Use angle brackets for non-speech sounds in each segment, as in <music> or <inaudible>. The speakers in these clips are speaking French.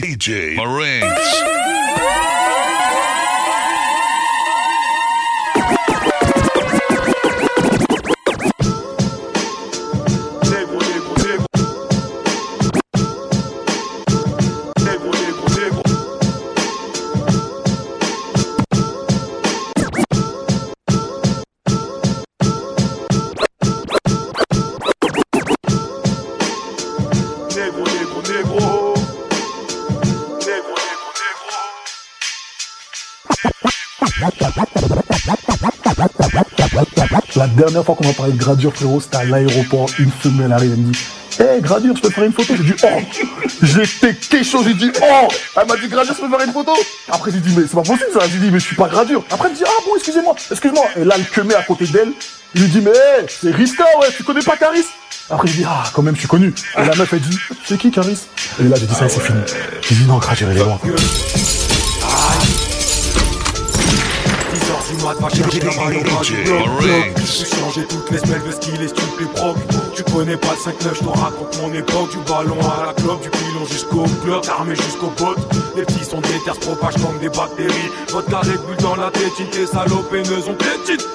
DJ Marines. Dernière fois qu'on a parlé de gradure, frérot, c'était à l'aéroport. Une femelle arrive, elle me dit Hé, gradure, je peux faire une photo J'ai dit Oh J'étais quelque j'ai dit Oh Elle m'a dit gradure, je peux faire une photo Après, j'ai dit Mais c'est pas possible ça. J'ai dit Mais je suis pas gradure. Après, elle me dit Ah bon, excusez-moi, excuse-moi. Et là, le queumé à côté d'elle, il lui dit Mais hé, c'est Rista, ouais, tu connais pas Caris Après, j'ai dit Ah, quand même, je suis connu. Et la meuf, elle dit C'est qui Caris Et là, j'ai dit Ça, c'est fini. J'ai dit Non, gradure, elle est loin. 10h du mat, va chercher la balle au bas du DJ bloc, bloc. Marines. J'ai changé toutes les semaines de skill et stup et proc Tu connais pas le 5-9, je te raconte mon époque Du ballon à la clope, du pilon jusqu'au bloc Armé jusqu'aux bottes, les petits sont déter, se propagent comme des bactéries. Votre carré bulle dans la tétine, tes salopeineuses ont tétine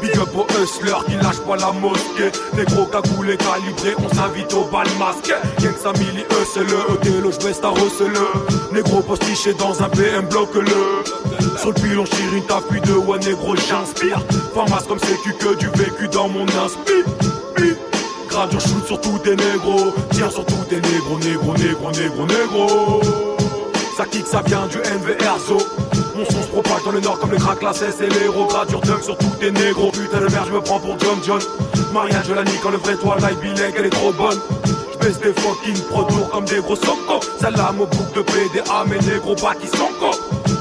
Big up aux hustlers qui lâchent pas la mosquée. Les gros cagoulés calibrés, on s'invite au bal masqué. Gang Samili, eux c'est le Othello, j'baisse ta le Négro postiché dans un BM, bloque-le sur le pilon, chire une tapis de ouais négro, j'inspire. Formas comme sécu que du vécu dans mon inspi. Gradure shoot sur tous tes négros. Tire sur tous tes négros, négro, négro, négro, négro. Ça kick, ça vient du NVRZO. Mon son se propage dans le nord comme le crack, la cesse et l'héros. Gradure dunk sur tous tes négros. Putain de merde, je me prends pour John John. Marianne, je la nique quand le vrai Twilight Bilek, elle est trop bonne. J'baisse des fucking produits comme des gros socos. Celle-là, mon bouc de PDA, mes négros pas qui sont.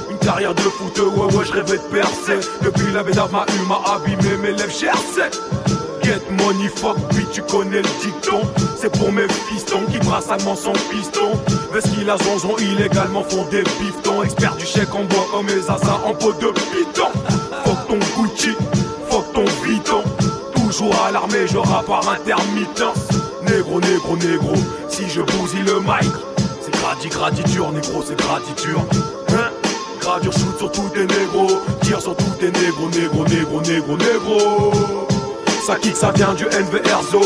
Une carrière de foot, ouais ouais je rêvais de percer Depuis la bédave m'a eu m'a abîmé mes lèvres Get money fuck bitch tu connais le dicton. C'est pour mes fistons qui brassent allemand son piston. Vest qu'il a zonzon illégalement font des biftons. Expert du chèque en bois comme mes assassins en peau de piton Fuck ton Gucci, fuck ton bidon Toujours à l'armée je par intermittence. Négro, négro, négro Si je bousille le mic. C'est gradi, graditure négro c'est graditure. Hein? Gradure shoot sur tous tes négros. Tire sur tous tes négros, négros, négros, négros, négros Ça kick, ça vient du NVRZO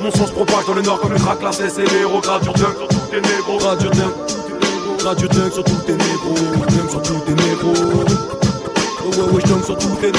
Mon son se propage dans le nord comme le crack, la cesse dunk sur tous tes négros. Gradure dunk sur tous tes négros. Dunk sur tes Oh sur tous tes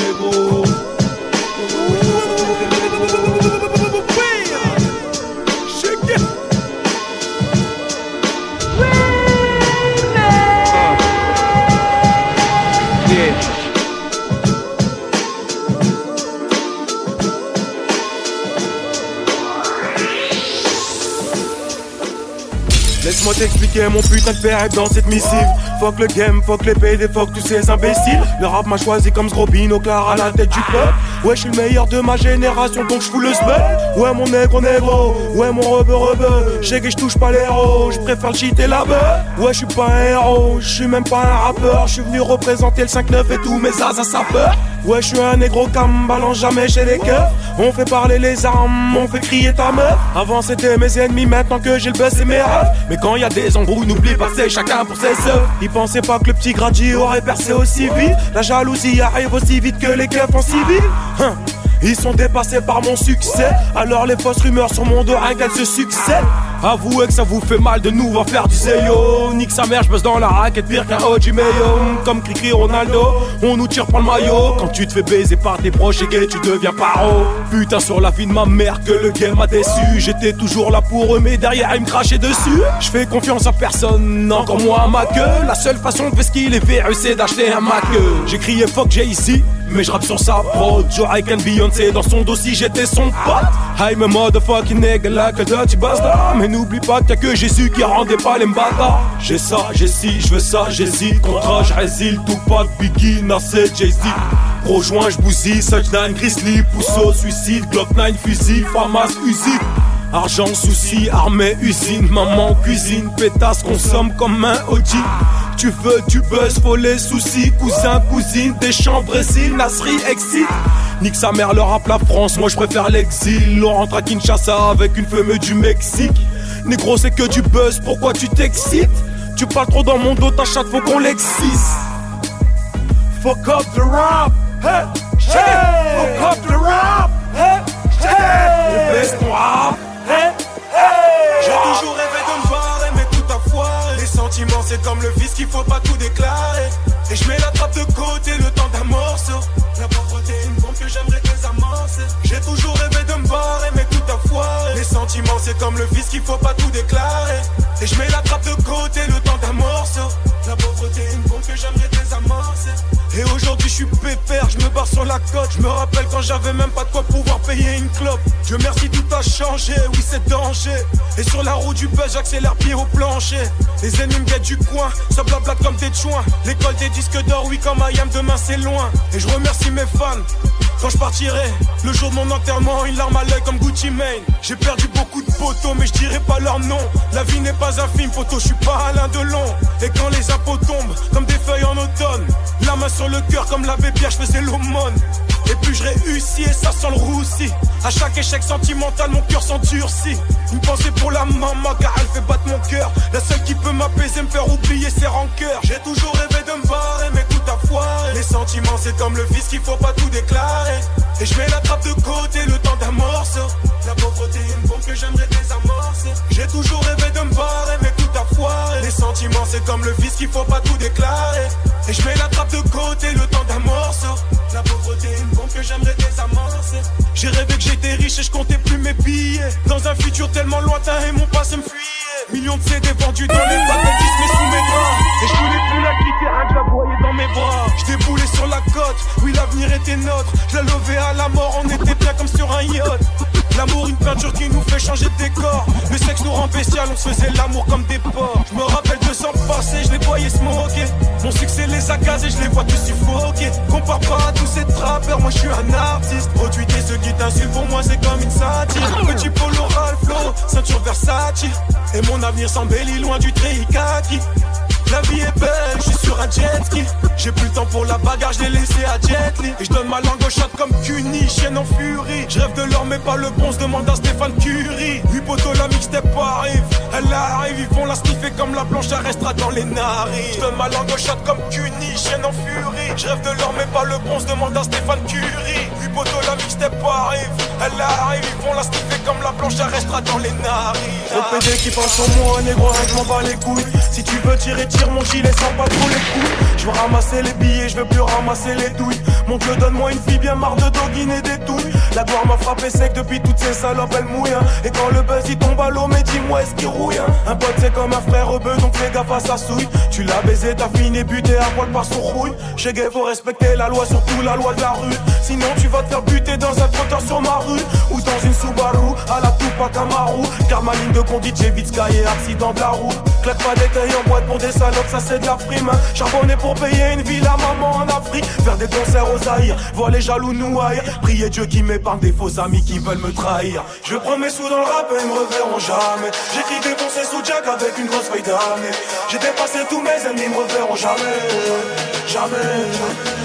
Laisse-moi t'expliquer mon putain de périple dans cette missive. Fuck le game, fuck les PD, fuck tous ces imbéciles. Le rap m'a choisi comme Sgrobino clair à la tête du peuple Ouais je suis le meilleur de ma génération donc je fous le Ouais mon négro négro, ouais mon rebeu rebeu. Je sais que je touche pas les héros, je préfère le cheat et la Ouais je suis pas un héros, je suis même pas un rappeur. Je suis venu représenter le 5-9 et tous mes as à sapeur Ouais je suis un négro cam, balance jamais chez les keufs. On fait parler les armes, on fait crier ta meuf. Avant c'était mes ennemis, maintenant que j'ai le buzz c'est mes rêves. Mais quand y a des embrouilles, n'oublie pas c'est chacun pour ses œufs Ils pensaient pas que le petit Grady aurait percé aussi vite. La jalousie arrive aussi vite que les keufs en civil Hein. Ils sont dépassés par mon succès Alors les fausses rumeurs sur mon dos, qu'elles se succèdent? Avouez que ça vous fait mal de nous voir faire du Zeyo. Nique sa mère, je dans la raquette pire qu'un OG Mayo. Comme Cricri Ronaldo, on nous tire par le maillot. Quand tu te fais baiser par tes proches et gay, tu deviens paro. Putain sur la vie de ma mère que le game a déçu. J'étais toujours là pour eux mais derrière ils me crachaient dessus. Je fais confiance à personne, encore moins à ma queue La seule façon de faire ce qu'il est verru c'est d'acheter un Mac. J'ai crié fuck j'ai ici mais je rappe sur sa prod Joe Icon Beyoncé dans son dossier j'étais son pote. I'm a motherfucking nigga like a dirty bastard n'oublie pas qu'il y a que Jésus qui rendait pas les mbata J'ai ça, j'ai ci, je veux ça, ci Contrat, je résile, tout pas de Biggie, Nasser, Jay-Z. Rejoins, je bousille, Touchdown, Grizzly, Pousseau, suicide, Glock 9, fusil, Famas, usine Argent, souci, armée, usine, maman, cuisine, pétasse, consomme comme un OG Tu veux tu buzz, faut les soucis, cousin, cousine, des chambres, Brésil, Nasri, exit. Nique sa mère, le rap la France, moi je préfère l'exil. On rentre à Kinshasa avec une femme du Mexique. Négro, c'est que du buzz, pourquoi tu t'excites? Tu parles trop dans mon dos, ta chatte, faut qu'on l'excise. Fuck up the rap, hey, hey, fuck up the rap, hey, hey, baisse ton hey, hey. J'ai toujours rêvé de me barrer, mais tout a foiré. Les sentiments, c'est comme le vice qu'il faut pas tout déclarer. Et je mets la trappe de côté, le temps d'un morceau. La pauvreté, une bombe que j'aimerais désamorcer. J'ai toujours rêvé de me barrer, mais Les sentiments, c'est comme le vice qu'il faut pas tout déclarer. Et je mets la trappe de côté, le temps d'un morceau. La pauvreté, une bombe que j'aimerais. Et aujourd'hui je suis pépère, je me barre sur la côte. Je me rappelle quand j'avais même pas de quoi pouvoir payer une clope. Dieu merci, tout a changé, oui c'est danger. Et sur la roue du buzz, j'accélère pied au plancher. Les ennemis me guettent du coin, ça blablate comme des chouins. L'école des disques d'or, oui, comme I am, demain c'est loin. Et je remercie mes fans. Quand je partirai, le jour de mon enterrement, une larme à l'œil comme Gucci Mane. J'ai perdu beaucoup de poteaux, mais je dirai pas leur nom. La vie n'est pas un film, poteau, je suis pas Alain Delon. Et quand les impôts tombent, comme des feuilles en automne, la main sur le cœur comme l'abbé Pierre, je faisais l'aumône. Et puis je réussis et ça sent le roussi. À chaque échec sentimental, mon cœur s'endurcit. Une pensée pour la maman, car elle fait battre mon cœur. La seule qui peut m'apaiser, me faire oublier ses rancœurs. J'ai toujours rêvé de me barrer, mais tout a foiré. Les sentiments, c'est comme le vice qu'il faut pas tout déclarer. Et je mets la trappe de côté, le temps d'un morceau. La pauvreté, une bombe que j'aimerais désamorcer. J'ai toujours rêvé de me barrer, mais Les sentiments, c'est comme le vice qu'il faut pas tout déclarer. Et je mets la trappe de côté, le temps d'un morceau. La pauvreté, une bombe que j'aimerais désamorcer. J'ai rêvé que j'étais riche et je comptais plus mes billets. Dans un futur tellement lointain et mon passé me fuyait. Millions de CD vendus dans les bacs, mais sous mes draps. Et je voulais plus la quitter, rien que la voyais dans mes bras. Je déboulais sur la côte, oui l'avenir était nôtre. Je la levais à la mort, on était bien comme sur un yacht. L'amour, une peinture qui nous fait changer de décor. Le sexe nous rend bestial, on se faisait l'amour comme des porcs. Je me rappelle de ans passés, je les voyais se moquer. Mon succès les a gazés, je les vois tous suffoquer. Compare pas à tous ces trappeurs, moi je suis un artiste. Retweeter ceux qui t'insultent, pour moi c'est comme une satire. Petit polo Ralph ceinture Versace. Et mon avenir s'embellit loin du kaki. La vie est belle, je suis sur un jet ski. J'ai plus le temps pour la bagarre, je l'ai laissé à Jet Li. Et je donne ma langue au chat comme Cuny, chienne en furie. Je rêve de l'or, mais pas le bon, se demande à Stéphane Curie. Poteau, la mixtape arrive. Elle arrive, ils font la sniffer comme la planche, elle restera dans les narines. Je donne ma langue au chat comme Cuny, chienne en furie. Je rêve de l'or, mais pas le bon, se demande à Stéphane Curie. Poteau, la mixtape arrive. Elle arrive, ils font la sniffer comme la planche, elle restera dans les narines. Le PD qui pense sur moi, négro, je m'en bats les couilles. Si tu veux tirer, mon gilet sans pas trop les coups. Je veux ramasser les billets, je veux plus ramasser les douilles. Mon dieu, donne-moi une fille bien marre de doguiner des douilles. La gloire m'a frappé sec depuis toutes ces salopes, elle mouille. hein. Et quand le buzz il tombe à l'eau, mais dis-moi est-ce qu'il rouille hein. Un pote c'est comme un frère rebeu, donc fais gaffe à sa souille. Tu l'as baisé, t'as fini buté à poil par son rouille. Chez Gay, faut respecter la loi, surtout la loi de la rue. Sinon, tu vas te faire buter dans un trottoir sur ma rue. Car ma ligne de conduite, j'ai vite et accident de la roue. Claque pas des en boîte pour des salopes, ça c'est de la prime. hein. Pour payer une ville à maman en Afrique. Faire des concerts aux Zaïre, voir les jaloux nous haïr. Prier Dieu qui m'épargne des faux amis qui veulent me trahir. Je prends mes sous dans le rap et ils me reverront jamais. J'écris des bons sous Jack avec une grosse feuille d'année. J'ai dépassé tous mes ennemis, ils me reverront. Jamais, jamais.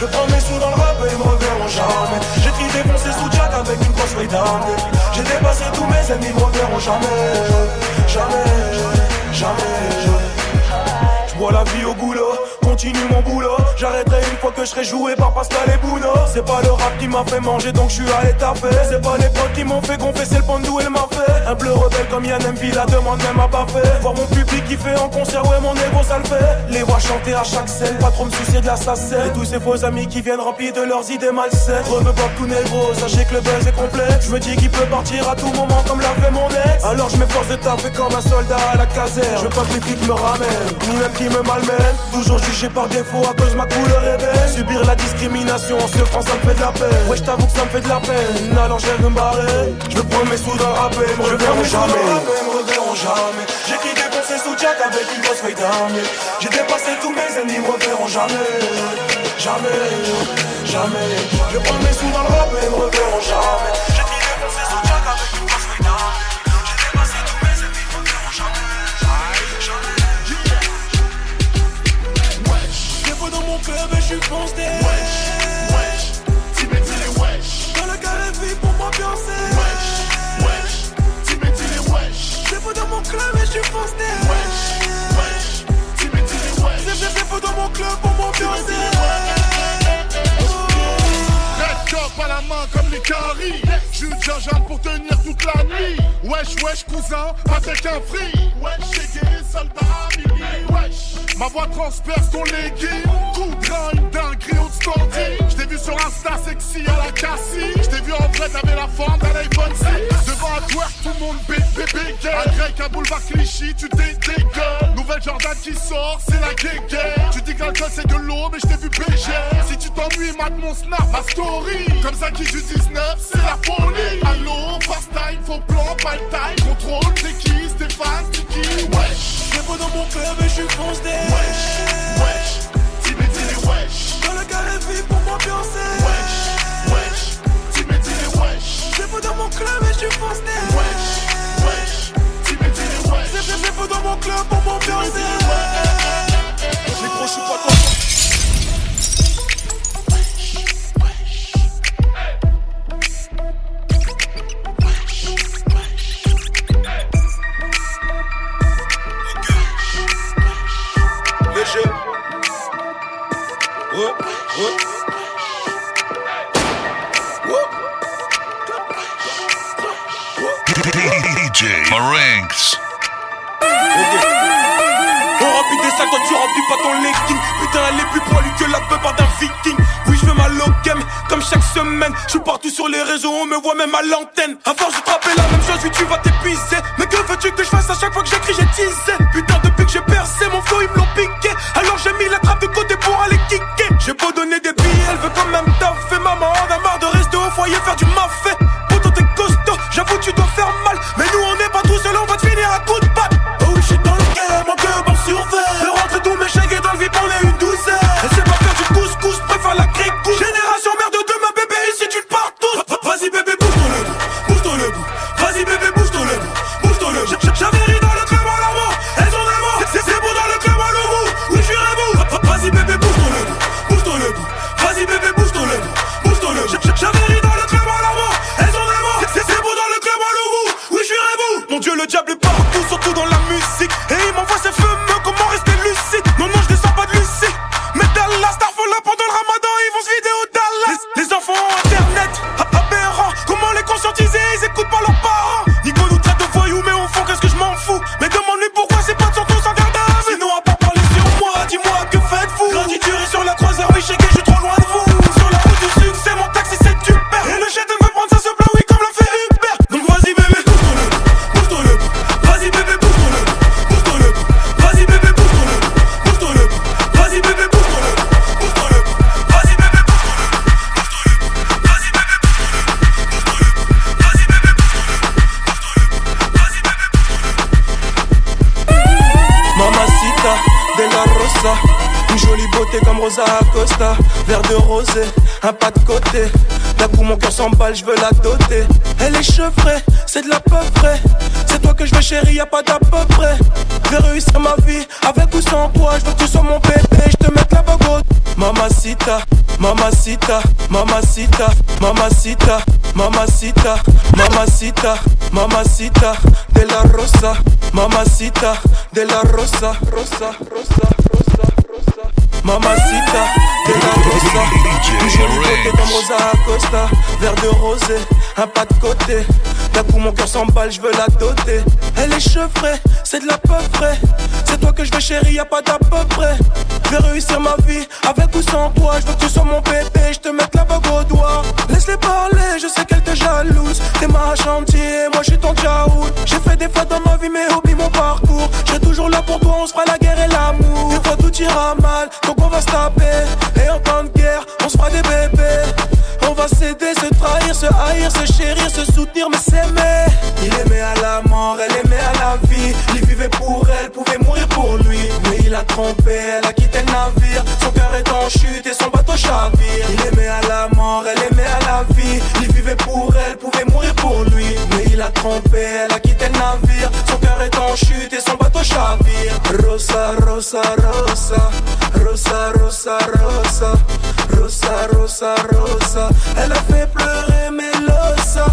Je prends mes sous dans le rap et ils me reverront jamais. J'écris bons sous Jack avec une grosse feuille d'année. J'ai dépassé tous mes ennemis, ils me reverront jamais. Jamais, jamais. Je bois la vie au goulot, continue mon boulot. J'arrêterai une fois que je serai joué par Pascal et Bruno. C'est pas le rap qui m'a fait manger donc je suis allé taper. C'est pas les potes qui m'ont fait c'est le pandou et m'a fait. Un bleu rebelle comme Yann Mpi, la demande même à pas fait. Voir mon public qui fait en concert, ouais mon ego ça le fait. Les voir chanter à chaque scène, pas trop me soucier de la sacelle. Et tous ces faux amis qui viennent remplis de leurs idées malsaines. Reveux pas tout négro, sachez que le buzz est complet. Je me dis qu'il peut partir à tout moment comme l'a fait mon ex. Alors je m'efforce de taper comme un soldat à la caserne. Je veux pas que les me ramènent, ni même qu'ils me malmènent. Toujours jugé par défaut à cause ma couleur est belle. Subir la discrimination en se France ça me fait de la peine. Ouais, je t'avoue que ça me fait de la peine. Alors je vais me barrer. Je me prends mes sous dans le rap et me reverront jamais. me reverront jamais. J'écris des bons sous Jack avec une grosse feuille d'armée. J'ai dépassé tous mes ennemis, me reverront jamais. Jamais, jamais. Je prends mes sous dans le rap et me reverront jamais. tu penses des Wesh, wesh, tu me dis les wesh. Dans le carré vie pour m'ambiancer Wesh, wesh, tu me dis les wesh. C'est faux dans mon club et tu penses des Wesh, wesh, tu me dis les wesh. C'est faux dans mon club pour m'ambiancer caries. J'suis gingembre pour tenir toute la nuit. Wesh, wesh, cousin, avec un free. Wesh, j'ai des soldats mini. Wesh, ma voix transperce ton legging. Coup de une dinguerie au standing. J't'ai vu sur Insta sexy à la cassie. J't'ai vu en vrai, t'avais la forme d'un iPhone 6. Devant un twerk, tout le monde bébé bébé Un grec, un boulevard Clichy, tu dégueules. Nouvelle Jordan qui sort, c'est la guerre. Tu dis que l'alcool c'est de l'eau, mais j't'ai vu bégère. Si tu t'ennuies, mate mon snap, ma story. Comme ça qui joue 19, c'est la folie. Allô, fast time, faux plan, pas le time. Contrôle, c'est qui, Stéphane, c'est qui? Wesh. J'ai pas dans mon club et je suis foncé. Wesh, wesh, dis les wesh. Carré vie pour m'ambiancer. Wesh, wesh, dis les wesh. J'ai pas dans mon club et je suis foncé. Wesh, wesh, dis les wesh. J'ai pas dans mon club pour m'ambiancer. Les gros, je suis pas content. Marinx. On remplit des salles, toi tu remplis pas ton legging. Putain elle est plus poilue que la plupart d'un viking. Oui je fais ma low comme chaque semaine. Je suis partout sur les réseaux, on me voit même à l'antenne. Force de trapper la même chose, oui tu vas t'épuiser. Mais que veux-tu que je fasse à chaque fois que j'écris j'ai teasé. Putain depuis que j'ai percé mon flow ils me l'ont piqué. Alors j'ai mis la trappe de côté pour aller kicker. J'ai beau donner des billets, elle veut quand même taffer. Maman on a marre de rester au foyer faire du mafé je veux la doter. Elle est chevrée, c'est de la peu près C'est toi que je veux chérie, y'a pas d'à peu près. Je vais réussir ma vie, avec ou sans toi Je veux que tu sois mon bébé, je te mette la bagotte. Mamacita, mamacita, mamacita, mamacita, mamacita, mamacita, mamacita. De la rosa, mamacita de la rosa, rosa, rosa, rosa. Mamacita de la une jolie beauté comme Rosa Acosta, verre de rosé, un pas de côté. D'un coup mon cœur s'emballe, je veux la doter. Elle est chevrée, c'est de la peu près. C'est toi que je veux chérie, y'a pas d'à peu près. Je vais réussir ma vie, avec ou sans toi. Je veux que tu sois mon bébé, je te mette la bague au doigt. Laisse-les parler, je sais qu'elle te jalouse. T'es ma chantier, moi je suis ton jaoul. J'ai fait des fois dans ma vie, mais oublie mon parcours. Je serai toujours là pour toi, on se fera la guerre et l'amour. Des fois tout ira mal, donc on va se taper. Et en temps de guerre, on se fera des bébés. On va s'aider, se trahir, se haïr, se chérir, se soutenir, mais s'aimer. Il aimait à la mort, elle aimait à la vie. Il vivait pour elle, pouvait mourir pour lui. Mais il a trompé, elle a chute et son bateau chavire. Il aimait à la mort, elle aimait à la vie. Il vivait pour elle, pouvait mourir pour lui. Mais il a trompé, elle a quitté le navire. Son cœur est en chute et son bateau chavire. Rosa, rosa, rosa. Rosa, rosa, rosa. Rosa, rosa, rosa. Elle a fait pleurer Melosa.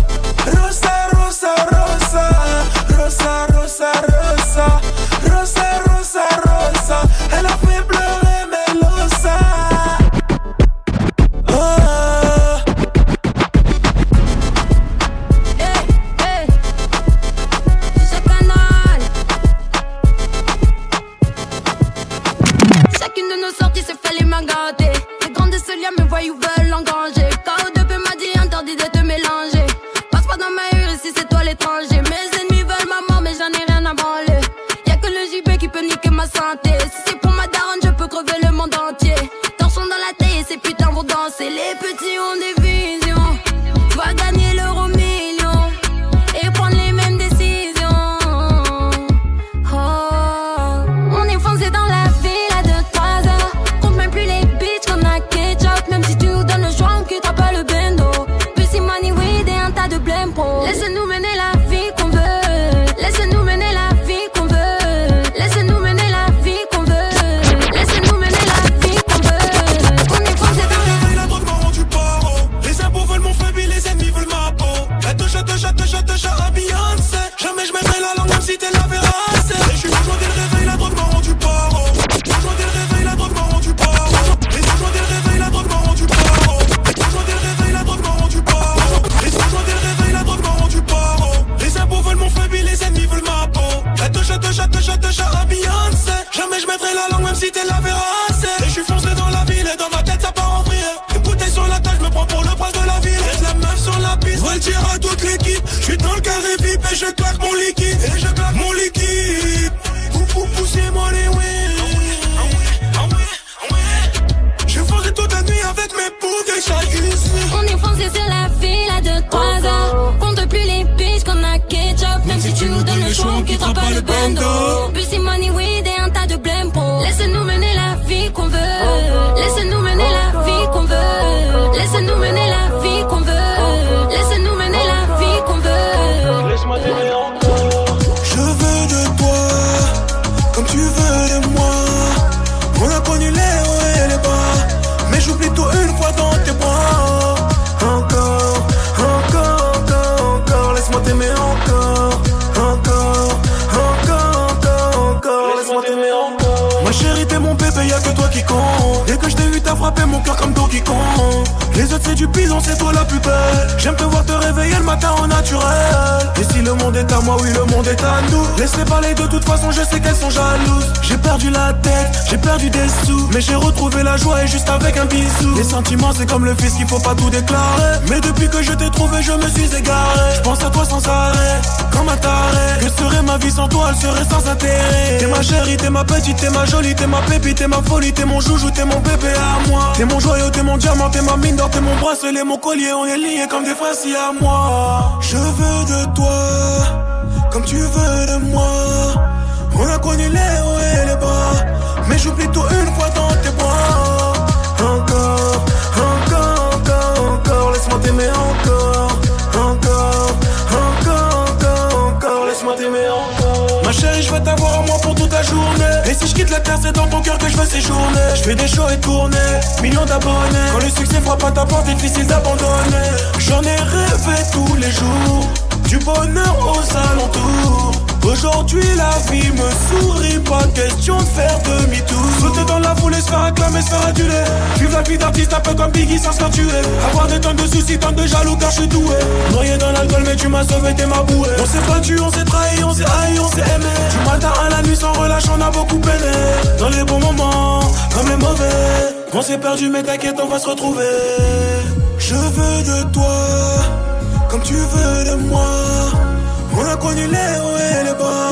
Du bison, c'est toi la plus belle. J'aime te le matin au naturel. Et si le monde est à moi, oui, le monde est à nous. Laisse-les parler, de toute façon, je sais qu'elles sont jalouses. J'ai perdu la tête, j'ai perdu des sous. Mais j'ai retrouvé la joie et juste avec un bisou. Les sentiments, c'est comme le fils qu'il faut pas tout déclarer. Mais depuis que je t'ai trouvé, je me suis égaré. Je pense à toi sans arrêt, comme un taré. Que serait ma vie sans toi, elle serait sans intérêt. T'es ma chérie, t'es ma petite, t'es ma jolie, t'es ma pépite, t'es ma folie, t'es mon joujou, t'es mon bébé à moi. T'es mon joyau, t'es mon diamant, t'es ma mine d'or, t'es mon bracelet, mon collier, on est liés comme des frères si à moi. Je veux de toi, comme tu veux de moi. On a connu les hauts et les bas, mais j'oublie tout une fois dans je veux t'avoir à moi pour toute la journée. Et si je quitte la terre, c'est dans ton cœur que je veux séjourner. Je fais des shows et tournées, millions d'abonnés. Quand le succès frappe à ta porte, difficile d'abandonner. J'en ai rêvé tous les jours, du bonheur aux alentours. Aujourd'hui la vie me sourit, pas question de faire demi-tour. Sauter dans la foule et se faire acclamer, se faire aduler. Vivre la vie d'artiste un peu comme Biggie sans se faire tuer Avoir des tonnes de soucis, tonnes de jaloux car je suis doué. Noyé dans l'alcool mais tu m'as sauvé, t'es ma bouée. On s'est battu, on s'est trahi, on s'est haï, on s'est aimé. Du matin à la nuit sans relâche, on a beaucoup peiné. Dans les bons moments, comme les mauvais. On s'est perdu mais t'inquiète, on va se retrouver. Je veux de toi, comme tu veux de moi on a connu les hauts et les bas,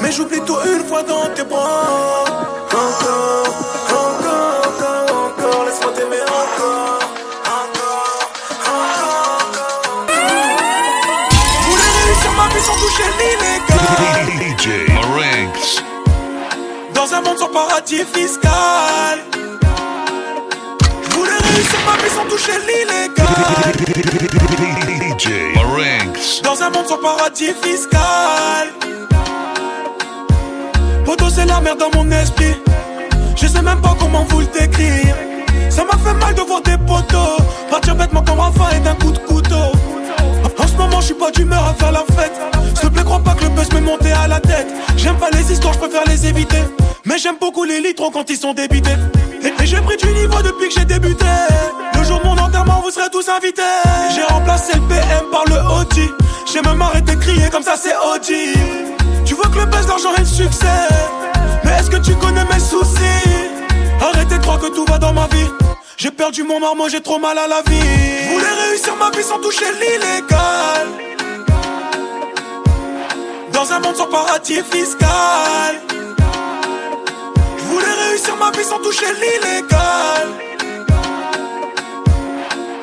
mais j'oublie tout une fois dans tes bras. Encore, encore, encore, encore, laisse-moi t'aimer encore. Encore, encore, voulais réussir ma sans toucher l'illégal. DJ. Dans un monde sans paradis fiscal. Ma sans toucher l'illégal. <laughs> DJ Marinx. Dans un monde sans paradis fiscal. Poto, c'est la merde dans mon esprit. Je sais même pas comment vous le décrire. Ça m'a fait mal de voir des potos partir bêtement comme Rafa et d'un coup de couteau. En ce moment, je suis pas d'humeur à faire la fête. S'il te plaît, crois pas que le buzz m'est monté à la tête. J'aime pas les histoires, je préfère les éviter. Mais j'aime beaucoup les litrons quand ils sont débités. Et, j'ai pris du niveau depuis que j'ai débuté. Le jour de mon enterrement, vous serez tous invités. J'ai remplacé le PM par le OG. J'ai même arrêté de crier comme ça, c'est OG. Tu vois que le buzz, l'argent et le succès. Mais est-ce que tu connais mes soucis? Arrêtez de croire que tout va dans ma vie. J'ai perdu mon marmot, j'ai trop mal à la vie. Voulais réussir ma vie sans toucher l'illégal. Dans un monde sans paradis fiscal. Toucher l'illégal.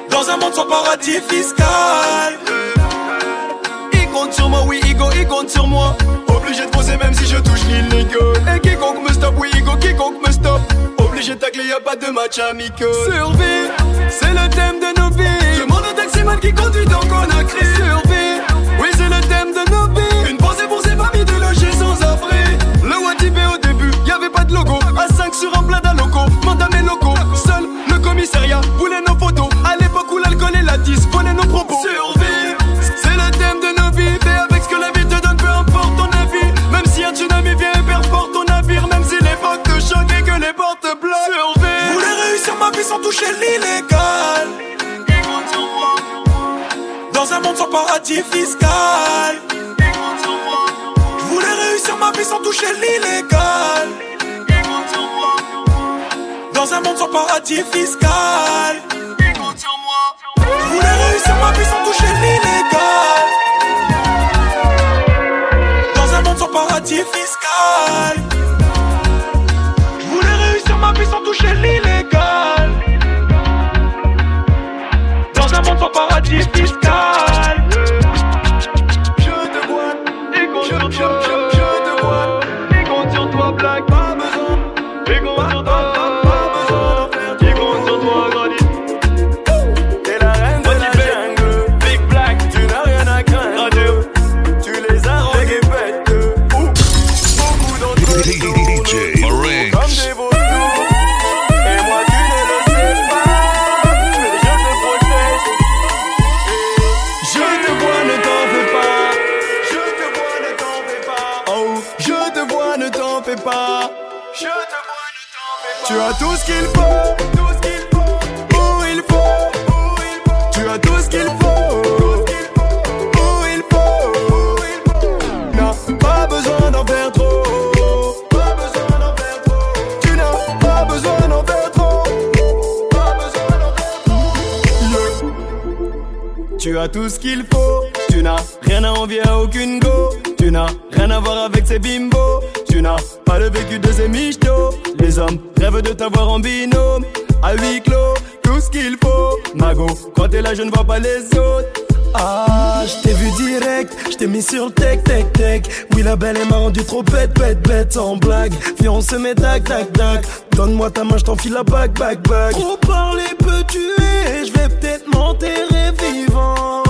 Dans un monde sans paradis fiscal. Il compte sur moi, oui, Igo, il compte sur moi? Obligé de poser même si je touche l'illégal. Et quiconque me stoppe, oui, Igo, quiconque me stoppe? Obligé de tacler, y a pas de match amical. Survie, c'est le thème de nos vies. Demande au taximan qui conduit dans Conakry. Survie, bloquent. Survie, Je voulais réussir ma vie sans toucher l'illégal. Dans un monde sans paradis fiscal. Je voulais réussir ma vie sans toucher l'illégal. Dans un monde sans paradis fiscal. Je voulais réussir ma vie sans toucher l'illégal. Toucher l'illégal. Dans un monde sans paradis fiscal. As tout ce qu'il faut. Tout ce qu'il faut. Où il faut. Où il faut. Tu as tout ce qu'il faut. Où il faut. N'as pas besoin d'en faire trop. Pas besoin d'en faire trop. Tu n'as pas besoin d'en faire trop. Pas besoin d'en faire trop. Tu as tout ce qu'il faut. Tu n'as rien à envier à aucune go. Tu n'as rien à voir avec ces bimbos. Tu n'as pas le vécu de ces michtos. Les hommes rêvent de t'avoir en binôme. À huis clos, tout ce qu'il faut. Mago, quand t'es là, je ne vois pas les autres. Ah, je t'ai vu direct, je t'ai mis sur le tech, tech, tech. Oui, la belle elle m'a rendu trop bête, bête, bête, sans blague. Viens, on se met tac, tac, tac. Donne-moi ta main, je t'enfile la bague, bague, bague. Trop parler peut tuer, je vais peut-être m'enterrer vivant.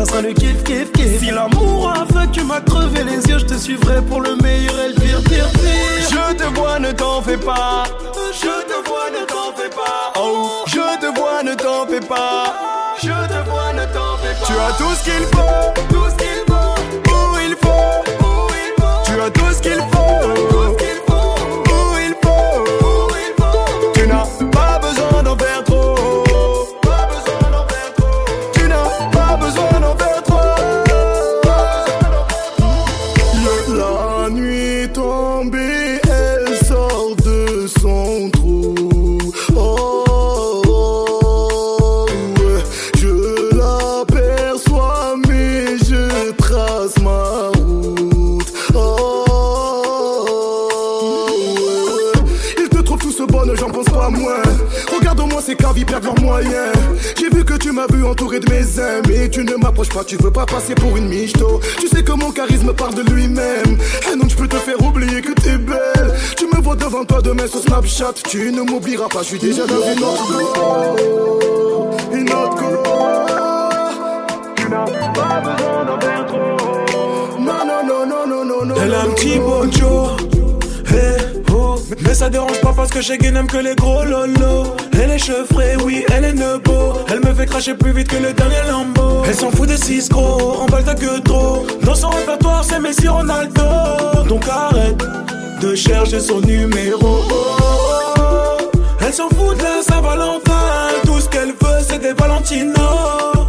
Ça sera le kiff, kiff, kiff. Si l'amour tu m'as crevé les yeux, je te suivrai pour le meilleur et le pire, pire, pire. Je te vois, ne t'en fais pas. Je te vois, ne t'en fais pas. Oh, je te vois, ne t'en fais pas. Je te vois, ne t'en fais pas. Tu as tout ce qu'il faut. Tout ce qu'il faut. Où il faut. Où il faut. Tu as tout ce qu'il faut. Entouré de mes amis. Tu ne m'approches pas, tu veux pas passer pour une michto. Tu sais que mon charisme parle de lui-même. Et donc je peux te faire oublier que t'es belle. Tu me vois devant toi demain sur Snapchat. Tu ne m'oublieras pas, je suis déjà dans une autre go. Une autre go. Tu n'as pas besoin d'en faire trop. Non, non, non, non, non, non, non. Elle a un petit bojo. Mais ça dérange pas parce que chez n'aime que les gros lolos. Elle est chevrée, oui, elle est nebo. Elle me fait cracher plus vite que le dernier Lambo. Elle s'en fout des six gros, emballe ta queue trop. Dans son répertoire, c'est Messi Ronaldo. Donc arrête de chercher son numéro. Elle s'en fout de la Saint-Valentin. Tout ce qu'elle veut, c'est des Valentino.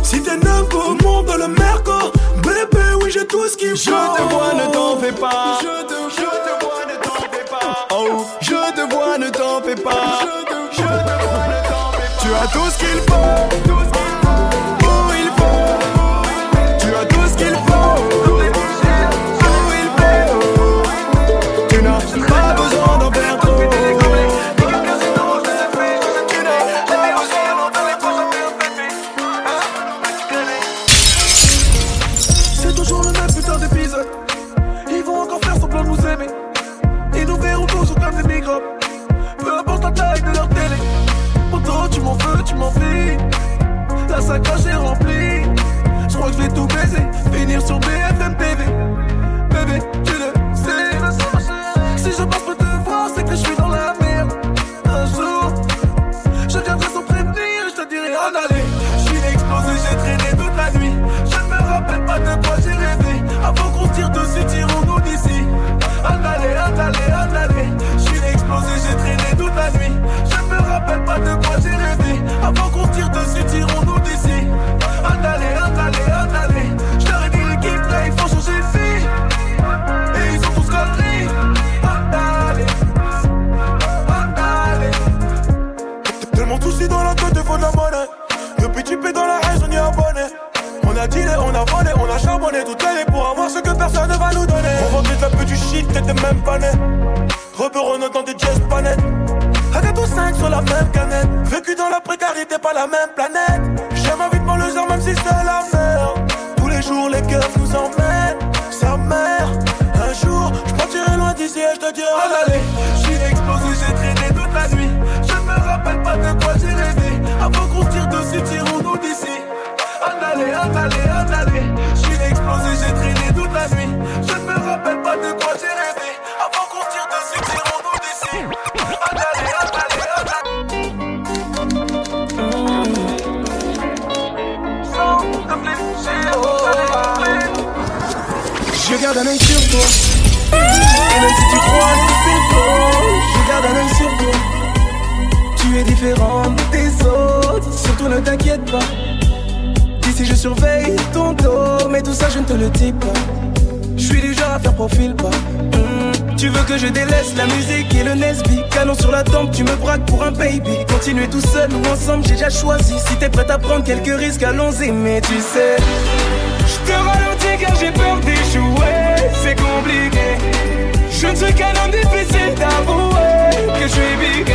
Si t'es neuf au monde, le Merco. Bébé, oui, j'ai tout ce qu'il faut. Je te vois, ne t'en fais pas. Je te, je te vois, ne t'en fais pas. Oh, je te vois, ne t'en fais pas. Je te, je te vois, ne t'en fais pas. Tu as tout ce qu'il faut. Tout ce qu'il même pas né. Rebeu dans des jazz panettes. Avec tous cinq sur la même canette. Vécu dans la précarité, pas la même planète. J'aime vie de banlieusard, même si c'est la merde. Tous les jours, les cœurs nous emmènent. Sa mère, un jour, je partirai loin d'ici et je te dirai Je garde un œil sur toi. Et même si tu crois que c'est faux, je garde un œil sur toi. Tu es différente des autres, surtout ne t'inquiète pas. D'ici je surveille ton dos, mais tout ça je ne te le dis pas. Je suis du genre à faire profil pas. Hmm, Tu veux que je délaisse la musique et le Nesby? Canon sur la tempe, tu me braques pour un baby Continuer tout seul ou ensemble, j'ai déjà choisi Si t'es prête à prendre quelques risques, allons-y Mais tu sais, je te ralentis car j'ai peur Je ne suis qu'un homme difficile d'avouer Que je suis bigué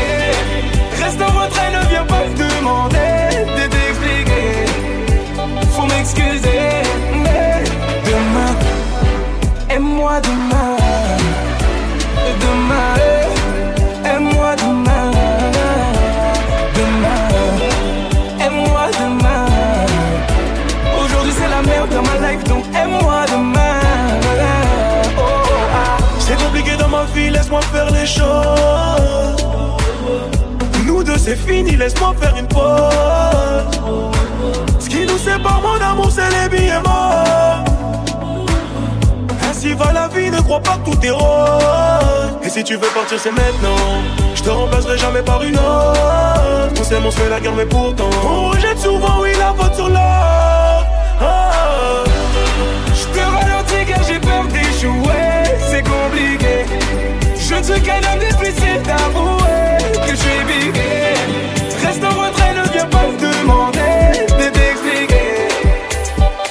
Reste en retrait, ne viens pas demander De t'expliquer. Faut m'excuser Mais demain Aime-moi Demain c'est fini, laisse-moi faire une pause. Ce qui nous sépare, mon amour, c'est les billets morts. Ainsi va la vie, ne crois pas que tout est rose. Et si tu veux partir, c'est maintenant. Je te remplacerai jamais par une autre. On s'aime, on se fait la guerre, mais pourtant. On rejette souvent, oui, la faute sur l'or. Ah. Je te ralentis car j'ai peur d'échouer C'est compliqué Je ne suis qu'un homme difficile d'avouer demander De t'expliquer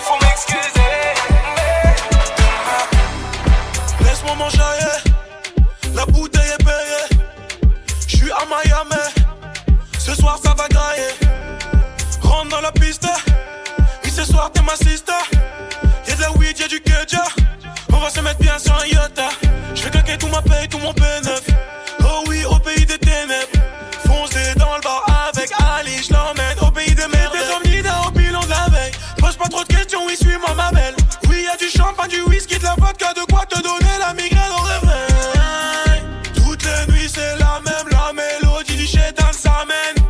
Faut m'excuser Laisse-moi m'enjailler, la bouteille est payée. Je suis à Miami, ce soir ça va grailler. Rentre dans la piste, oui ce soir t'es ma sister. Y'a de la weed, y'a du keja. On va se mettre bien sur un yacht. Je vais claquer tout ma paye, tout mon bénéf. Chétan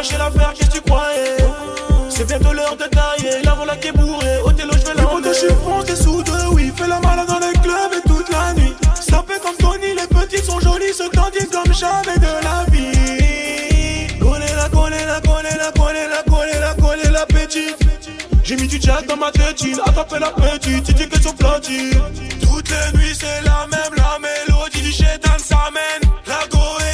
lâché l'affaire, qu'est-ce que tu croyais. C'est bientôt l'heure de tailler, la voilà qui est bourrée, Othello, je vais l'emmener je suis France, t'es sous deux, oui, fais la malade dans les clubs et toute la nuit. Ça fait comme Tony, les petits sont jolis, se grandissent comme jamais de la vie. Connais la, connais la, connais la, connais la, connais la, connais la petite. J'ai mis du jack dans ma tétine, à taper la petite, tu dis que sont flottille Toutes les nuits c'est la même, la mélodie du chétan s'amène, la goé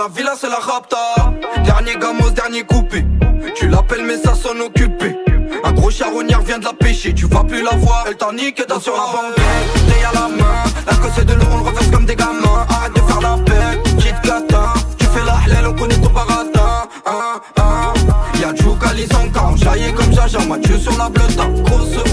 la villa, c'est la rapta. Dernier gamos, dernier coupé. Tu l'appelles, mais ça sonne occupé. Un gros charognard vient de la pêcher. Tu vas plus la voir, elle t'en nique, t'as sur la banquette. T'es à la main, la c'est de l'eau, on le reverse comme des gamins. Arrête de faire la bête, petite gata. Tu fais la halal, on connaît ton baratin. Hein, hein. Y'a Djouk, Alizanka, on jaillit comme Jaja. Mathieu sur la bleuta, grosse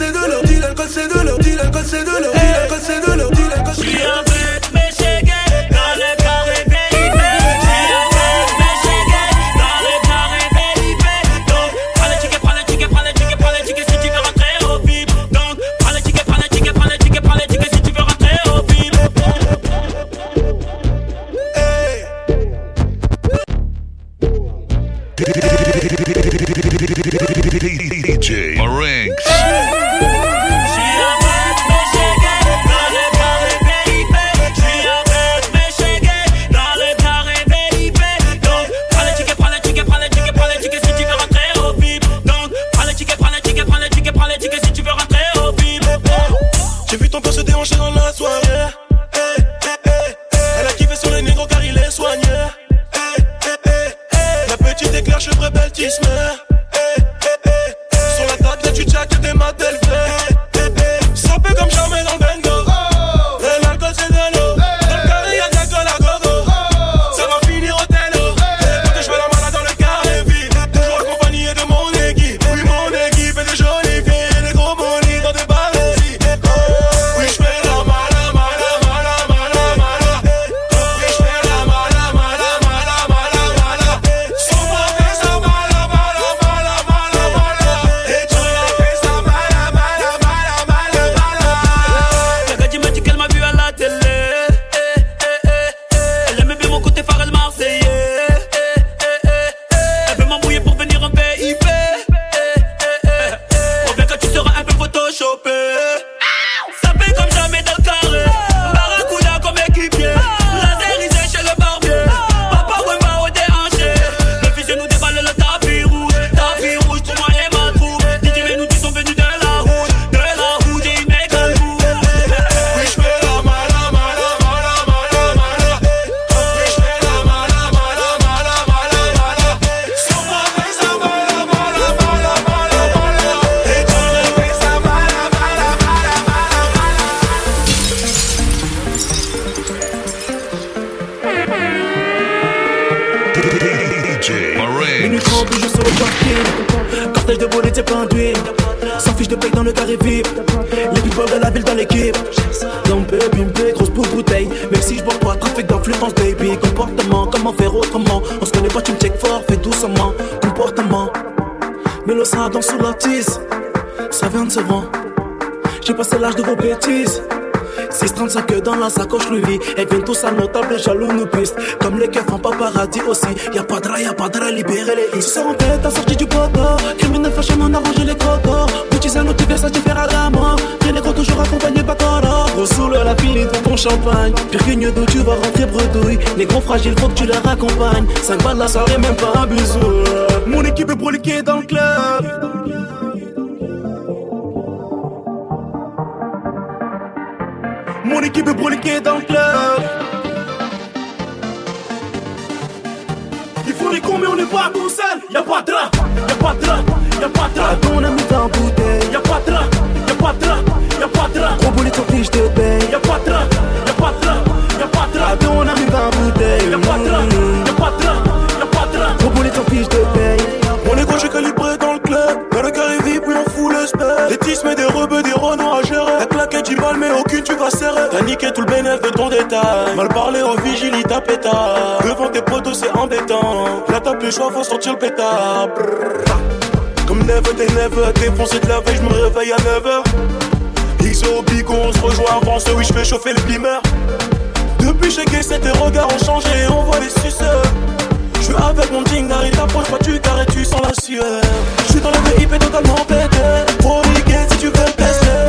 c'est de l'eau, dis l'alcool c'est de. Bêtises. 635 dans la sacoche Louis viennent tous à notable, jaloux nous pistent Comme les keufs en paparazzi aussi. Y'a pas de rat, y'a pas de rat, libérer les is Ça en tête, t'as sorti du poteau Criminel fashion, on a rangé les crocos Petit zèle, tu fais ça, tu à la mort. Les gros toujours accompagnés pas toro Gros saoul, la fille dans ton champagne. Pire que d'où tu vas rentrer bredouille. Les gros fragiles, faut que tu leur accompagnes. 5 balles la soirée, même pas un bisou. Mon équipe est broliquée dans le club Équipe est broliquée dans le club. Ils font les cons, mais on n'est pas tout seul. Y'a pas de drap, y'a pas de drap, y'a pas de drap. Ton ami en bouteille. Y'a pas de drap, y'a pas de drap, y'a pas de drap. Gros boulet sur fiche de paye. Y'a pas de drap, y'a pas de drap, y'a pas de drap. Ton ami en bouteille. Y'a pas de drap, y'a pas de drap, y'a pas de drap. Gros boulet sur fiche de paye. On est gauche calibré dans le club. Dans le carré vip, on fout le spell. Les tisses, mais des rebeux, des renos à gérer. La claquette, 10 balles, mais aucune, T'as niqué tout le bénéfice de ton détail. Mal parlé au vigile, il t'a pétard. Devant tes potos, c'est embêtant. Là, t'as plus le choix, faut sortir le pétard. Comme never, t'es never. Défoncé de la veille, je me réveille à 9h. XO, Bigo, on se rejoint avant ce oui, je fais chauffer le beamer. Depuis chez Gay, tes regards ont changé, on voit les suceurs. Je suis avec mon ding, n'arrive t'approche pas, tu carré, tu sens la sueur. Je suis dans le VIP totalement pété. Pro si tu veux tester.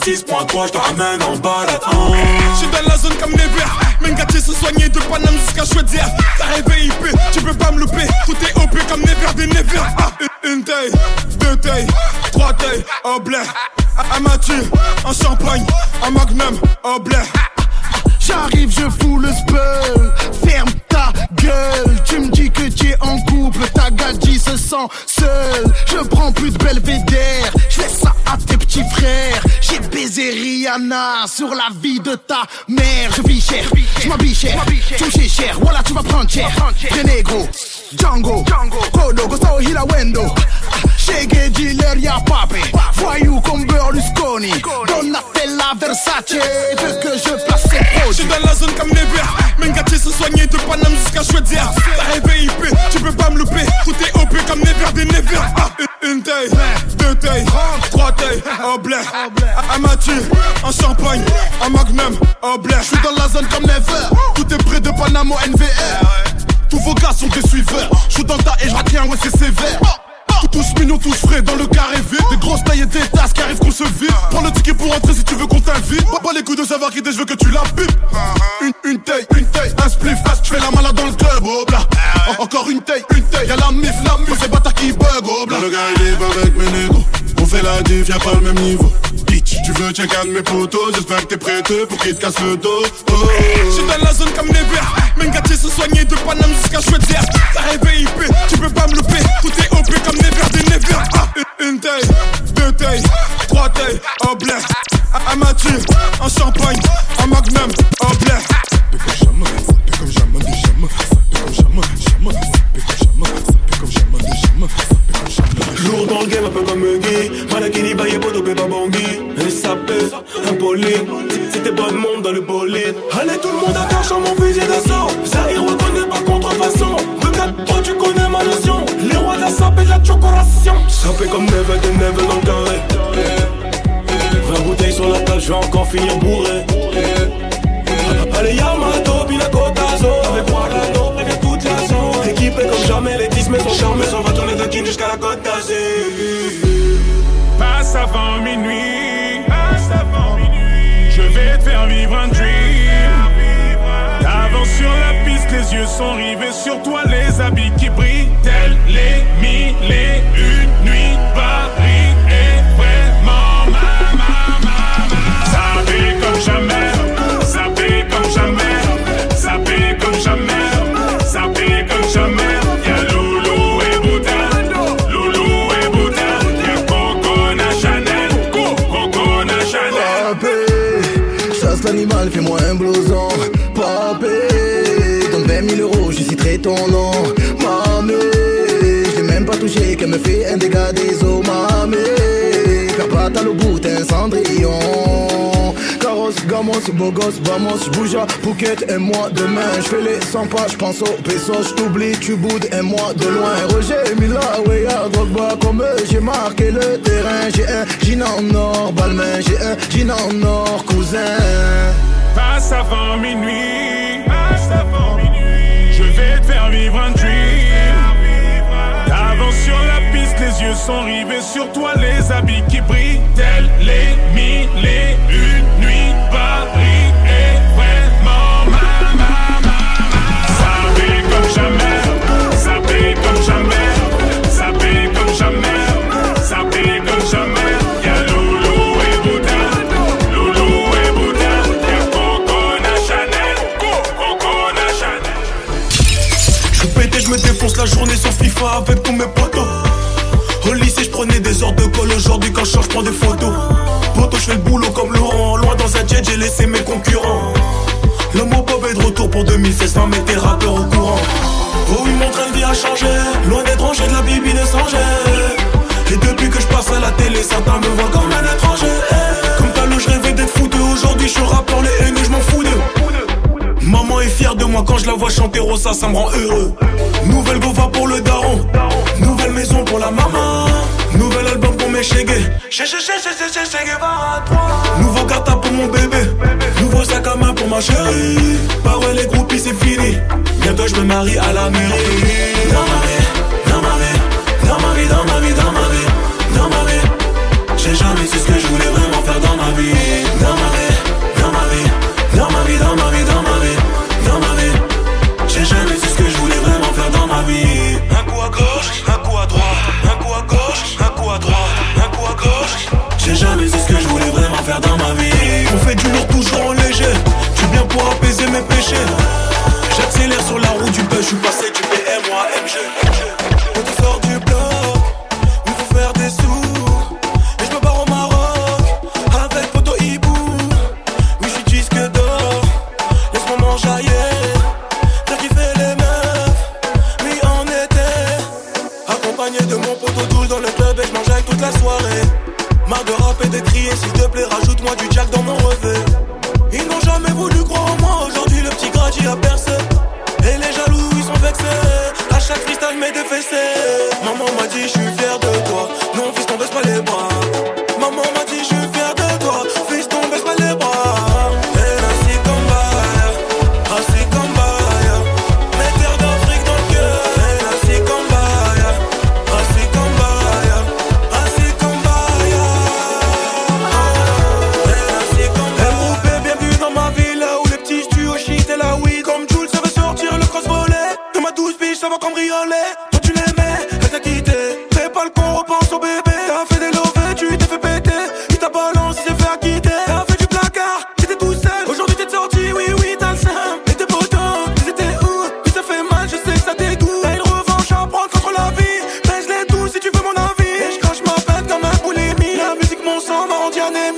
6.3, je te ramène en balade. Je prends plus de belvédère. Je laisse ça à tes petits frères. J'ai baisé Rihanna sur la vie de ta mère. Je vis cher, je m'habille cher. Touché cher, voilà, tu vas prendre cher. Renegro, Django, Kodo, Gustavo Hilawendo. Shege dealer, ya pape. Voyou comme Berlusconi. Donatella Versace. Veux que je place ces Je suis dans la zone comme Never Même gâté se soigner de Paname jusqu'à Chouette-Dière T'as rêvé IP, tu peux pas me louper Tout est OP comme Never des Never Ah, une, taille, deux tailles, trois tailles Un blé, un Mathieu, un champagne Un magnum, un blé Je suis dans la zone comme Never. Tout est près de Panama NVR. Tous vos gars sont des suiveurs. Je suis dans le tas et je retiens, ouais, c'est sévère. Tous mignons, tous frais dans le carré vide. Des grosses tailles et des tasses qui arrivent qu'on se vide. Prends le ticket pour entrer si tu veux qu'on t'invite. Pas les coups de savoir qui t'es, je veux que tu la pipes. Une, une taille, une taille, un spliff Je fais la malade dans le club, oh bla. En- Encore une taille, une taille. Y'a la mif, la mif, c'est bâtard qui bug, oh bla. Le gars il avec mes négros. On fait la diff, y'a pas le même niveau tu veux check un de mes potos J'espère que t'es prêt pour qu'il te casse le dos oh. Je suis dans la zone comme Never Même gâté se soigner de Paname jusqu'à Chouette-Dière T'as rêvé IP, tu peux pas me louper Tout est OP comme Never des Never Ah, une, une taille, deux tailles, trois tailles, un blé Un Mathieu, un champagne, un magnum, un blé Lourd dans le game, un peu comme Muggy. Malakini, Baye, Bodo, Beba Bangui. SAP, impoli. C'était bon monde dans le bolide. Allez, tout le monde à cœur, mon fusil d'assaut. Zahir reconnaît pas contrefaçon. Regarde, toi, tu connais ma notion. Les rois de la SAP et de la chocoration. Sapé comme Neve de Neve dans le carré. 20 bouteilles sur la table, je vais encore finir bourré. Allez, Yamato, jusqu'à la côte d'Azur. Passe avant minuit. Passe avant minuit. Je vais te faire vivre un dream. T'avances sur la piste, les yeux sont rivés sur toi, les habits qui brillent, tels les mille et une nuits. Ton nom. Mamé, je même pas touché, qu'elle me fait un dégât des eaux. Mamé, perds pas ta bout, t'es un cendrillon. Carrosse, gamos, beau gosse, vamos, j'bouge à Phuket et moi demain. J'fais les 100 pas, j'pense au pesos, j't'oublie, tu boudes et moi de loin. Roger Mila, ouais, y'a Drogba comme eux, j'ai marqué le terrain. J'ai un jean en or, balmain, j'ai un jean en or, cousin. Passe avant minuit. Vivre un dream. T'avances sur la piste, les yeux sont rivés sur toi, les habits qui brillent, tels les mille et une la journée sur FIFA avec tous mes potos. Au lycée, je prenais des heures de colle. Aujourd'hui, quand je sors, je prends des photos. Poto, je fais le boulot comme Laurent. Loin dans un jet, j'ai laissé mes concurrents. L'homme au pop est de retour pour 2016. 20 mettez rappeurs au courant. Oh, oui, mon train de vie a changé. Loin d'être rangé de la bibi de Sanger. Et depuis que je passe à la télé, certains me voient comme un étranger. Comme t'as le, je rêvais d'être fou d'eux. Aujourd'hui, je suis moi quand je la vois chanter Rosa, ça me rend heureux. Nouvelle gova pour le daron, nouvelle maison pour la maman, nouvel album pour mes chégués. Nouveau carta pour mon bébé, nouveau sac à main pour ma chérie. Bah ouais, les groupies c'est fini. Bientôt je me marie à la mairie. Dans ma vie, dans ma vie, dans ma vie, dans ma vie, dans ma vie, dans ma vie. J'ai jamais su ce que je voulais vraiment faire dans ma vie. Dans ma vie, J'ai jamais ce que je voulais vraiment faire dans ma vie. On fait du lourd toujours en léger Tu viens pour apaiser mes péchés. J'accélère sur la roue du bœuf, je suis passé du BM à MG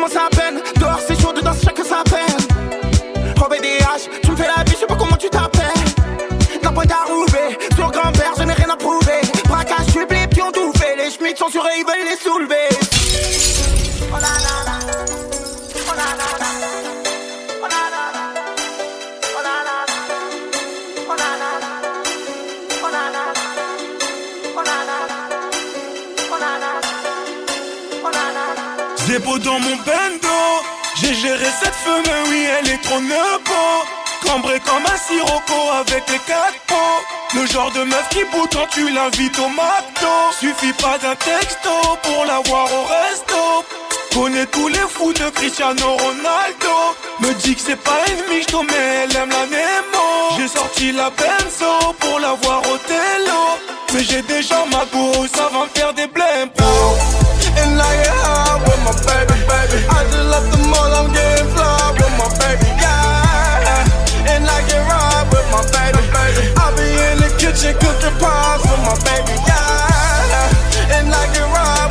commence à peine. Dehors, c'est chaud, dedans, c'est chacun sa peine. BDH, tu me fais la vie, je sais pas comment tu t'appelles. D'un point à Roubaix, sur grand-père, je n'ai rien à prouver. Braquage, tu les pions tout fait. Les schmitts sont sur eux, ils veulent les soulever. Oh dans mon bendo. J'ai géré cette femme, oui, elle est trop nebo. Cambré comme un sirocco avec les quatre pots. Le genre de meuf qui bout quand tu l'invites au McDo. Suffit pas d'un texto pour la voir au resto. Connais tous les fous de Cristiano Ronaldo. Me dit que c'est pas une michto, mais elle aime la Nemo. J'ai sorti la Benzo pour la voir au télo. Mais j'ai déjà ma go, ça va me faire des blèmes. And I get high with my baby, baby. I just left the mall, I'm getting fly with my baby, yeah. And I get ride with my baby, baby. I be in the kitchen cooking pies with my baby, yeah. And I get ride.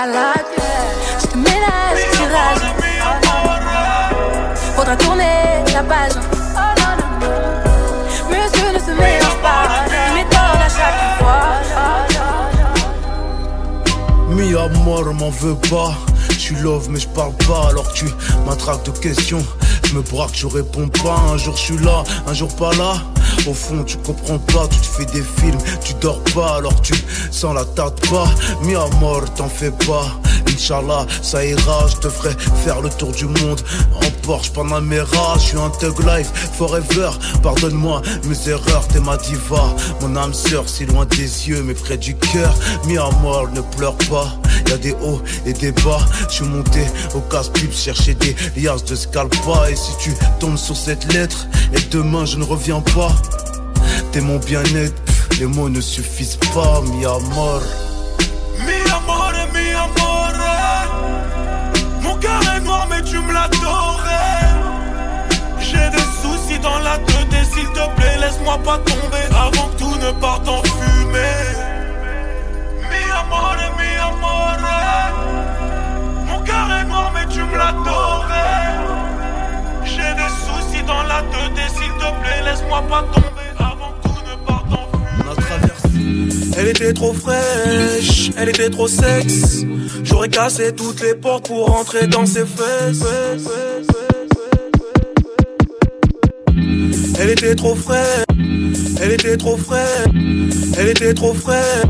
Je te ménage, tirage. Faudra tourner la page. Monsieur ne se mélange pas. Méthode à chaque fois. Mi amor, m'en veux pas. Je suis love, mais je parle pas alors tu m'attraques de questions. Me braque, je réponds pas. Un jour je suis là, un jour pas là. Au fond, tu comprends pas, tu te fais des films, tu dors pas alors tu sens la tarte pas. Mi amor, t'en fais pas. Inch'Allah, ça ira, je te ferai faire le tour du monde en Porsche Panamera. Je suis un thug life forever. Pardonne-moi mes erreurs, t'es ma diva. Mon âme sœur, si loin des yeux, mais près du cœur. Mi amor, ne pleure pas. Y a des hauts et des bas. Je suis monté au casse-pipe chercher des liasses de scalpa. Et si tu tombes sur cette lettre, et demain je ne reviens pas. T'es mon bien-être, les mots ne suffisent pas, mi amor. Cœur est noir mais tu me l'adorais. J'ai des soucis dans la tête s'il te plaît laisse-moi pas tomber Avant que tout ne parte en fumée. Mi amore, mi amore. Mon cœur est noir mais tu me l'adorais. J'ai des soucis dans la tête s'il te plaît laisse-moi pas tomber Elle était trop fraîche, elle était trop sexe. J'aurais cassé toutes les portes pour rentrer dans ses fesses. Elle était trop fraîche, elle était trop fraîche, elle était trop fraîche.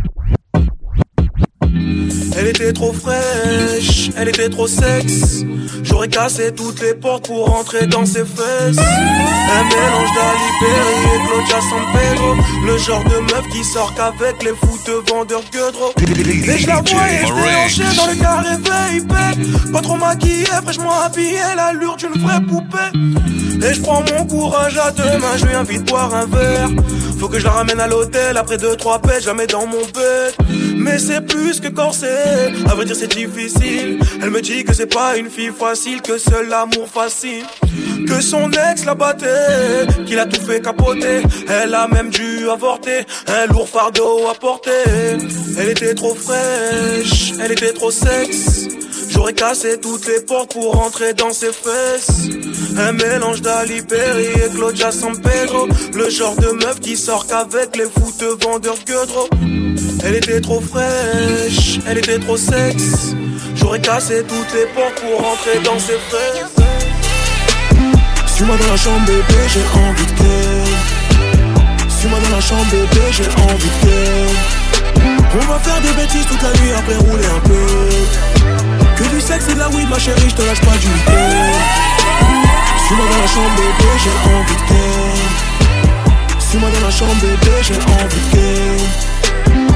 Elle était trop fraîche, elle était trop sexe. J'aurais cassé toutes les portes pour rentrer dans ses fesses. Un mélange d'Ali et Claudia San Pedro. Le genre de meuf qui sort qu'avec les foutes vendeurs Gueudreau. Et je la voyais déhancher dans le carré VIP. Pas trop maquillée, fraîchement habillée, l'allure d'une vraie poupée. Et je prends mon courage à deux mains, je lui invite boire un verre. Faut que je la ramène à l'hôtel après deux, trois pêches, jamais dans mon bed. Mais c'est plus que corsé, à vrai dire c'est difficile. Elle me dit que c'est pas une fille facile, que seul l'amour fascine. Que son ex la battait, qu'il a tout fait capoter. Elle a même dû avorter, un lourd fardeau à porter. Elle était trop fraîche, elle était trop sexe. J'aurais cassé toutes les portes pour rentrer dans ses fesses. Un mélange d'Ali Berry et Claudia San Pedro. Le genre de meuf qui sort qu'avec les foutes vendeurs Gueudreau. Elle était trop fraîche, elle était trop sexe. J'aurais cassé toutes les portes pour rentrer dans ses fesses. Suis-moi dans la chambre, bébé, j'ai envie de qu'elle. Suis-moi dans la chambre, bébé, j'ai envie de qu'elle. On va faire des bêtises toute la nuit après rouler un peu. Que du sexe et de la weed, ma chérie, je te lâche pas du week-end. Suis-moi dans la chambre, bébé, j'ai envie de. Suis-moi dans la chambre, bébé, j'ai envie de qu'elle.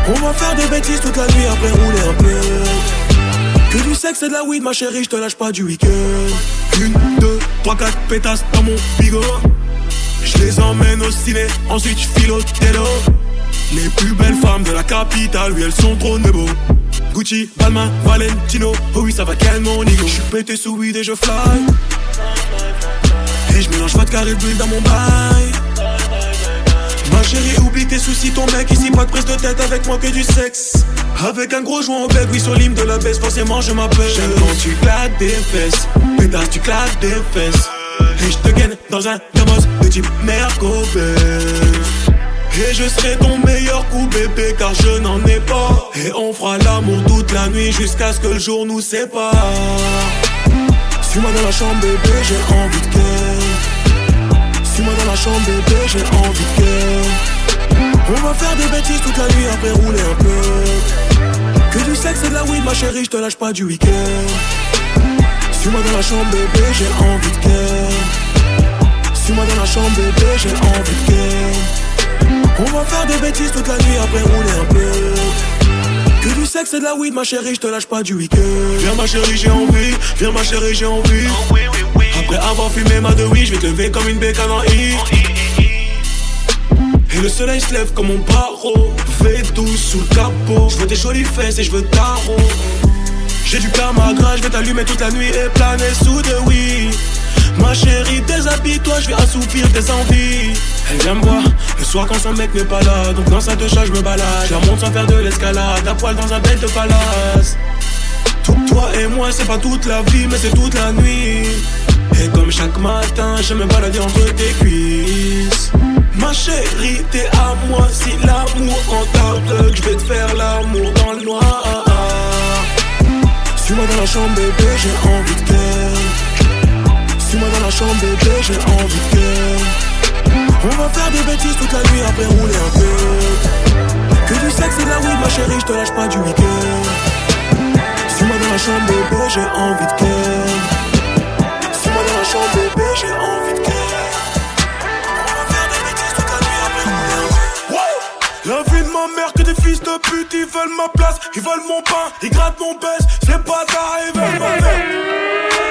On va faire des bêtises toute la nuit après rouler un peu. Que du sexe et de la weed, ma chérie, je te lâche pas du week-end. Une, deux, trois, quatre pétasses dans mon bigot. Je les emmène au ciné, ensuite je file au télo. Les plus belles femmes de la capitale, oui, elles sont trop nebo. Gucci, Balmain, Valentino, oh oui, ça va calmer mon ego. Je suis pété sous weed et je fly. Et je mélange pas de carré bulle dans mon bail. Chérie, oublie tes soucis, ton mec ici, pas de prise de tête avec moi que du sexe. Avec un gros joint au bec, oui, sur l'hymne de la baisse, forcément je m'appelle. J'aime quand tu claques des fesses, pétasse, tu claques des fesses. Et je te gagne dans un gamos de type Mercobet. Et je serai ton meilleur coup bébé car je n'en ai pas Et on fera l'amour toute la nuit jusqu'à ce que le jour nous sépare Suis-moi dans la chambre bébé j'ai envie de Suis-moi dans la chambre bébé j'ai envie qu'elle On va faire des bêtises toute la nuit après rouler un peu. Que du sexe et de la weed ma chérie je te lâche pas du week-end. Suis-moi dans la chambre bébé j'ai envie de Suis-moi dans la chambre bébé j'ai envie de on va faire des bêtises toute la nuit après rouler un peu. Que du sexe et de la weed, ma chérie, je te lâche pas du week-end. Viens ma chérie, j'ai envie, viens ma chérie, j'ai envie. Après avoir fumé ma de oui, je vais te lever comme une bécane en I. Et le soleil se lève comme mon barreau. Fais douce sous le capot. Je veux tes jolies fesses et je veux ta. J'ai du karma gras, je vais t'allumer toute la nuit et planer sous de oui. Ma chérie, déshabille-toi, je vais assoupir tes envies. Elle vient me voir le soir quand son mec n'est pas là. Donc dans sa deux chats, je me balade. Je la monte sans faire de l'escalade. À poil dans un bête de palace. Tout- Toi et moi, c'est pas toute la vie, mais c'est toute la nuit. Et comme chaque matin, je me balader entre tes cuisses. Ma chérie, t'es à moi si l'amour en t'aveugle. Je vais te faire l'amour dans le noir. Suis-moi dans la chambre, bébé, j'ai envie de qu'elle. Suis-moi dans la chambre, bébé, j'ai envie de qu'elle. On va faire des bêtises toute la nuit après rouler un peu. Que du sexe et de la weed, ma chérie, je te lâche pas du week-end. Suis-moi dans la chambre, bébé, j'ai envie de qu'elle. Veulent ma place, ils veulent mon pain, ils grattent mon baisse, c'est pas ils veulent ma mère.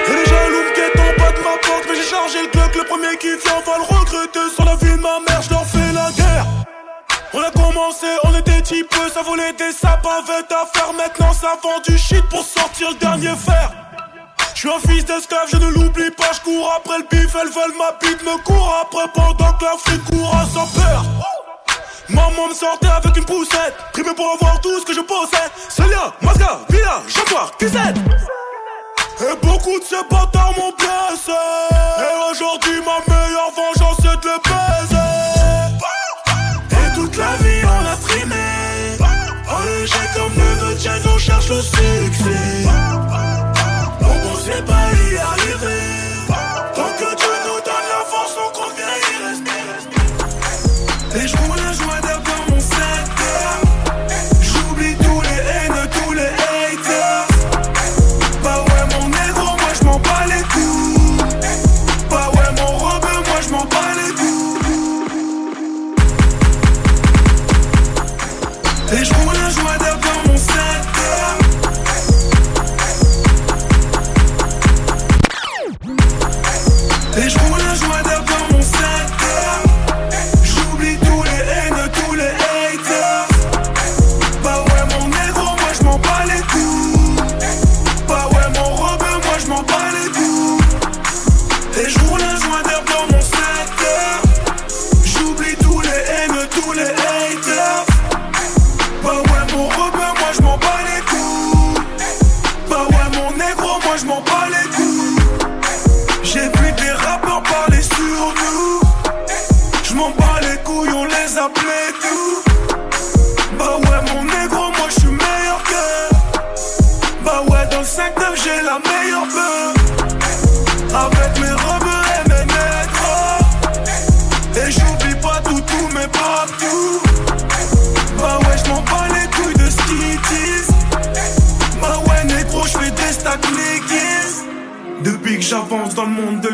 Et les jaloux me guettent en bas de ma porte, mais j'ai chargé le clock, le premier qui vient va le regretter sur la vie de ma mère, je leur fais la guerre. On a commencé, on était type, ça volait des sapes avec à faire, maintenant ça vend du shit pour sortir le dernier fer. Je suis un fils d'esclave, je ne l'oublie pas, je cours après le bif, elles veulent ma bite, me court après pendant que l'Afrique court à sa peur. Maman me sortait avec une poussette, primé pour avoir tout ce que je possède. Celia, Mazga, Villa, Jaguar, QZ. Et beaucoup de ces bâtards m'ont blessé. Et aujourd'hui, ma meilleure vengeance, c'est de le baiser. Et toute la vie, on a trimé. On est léger comme le tien, on cherche le succès. On sait pas y arriver. Tant que Dieu nous donne la force, on compte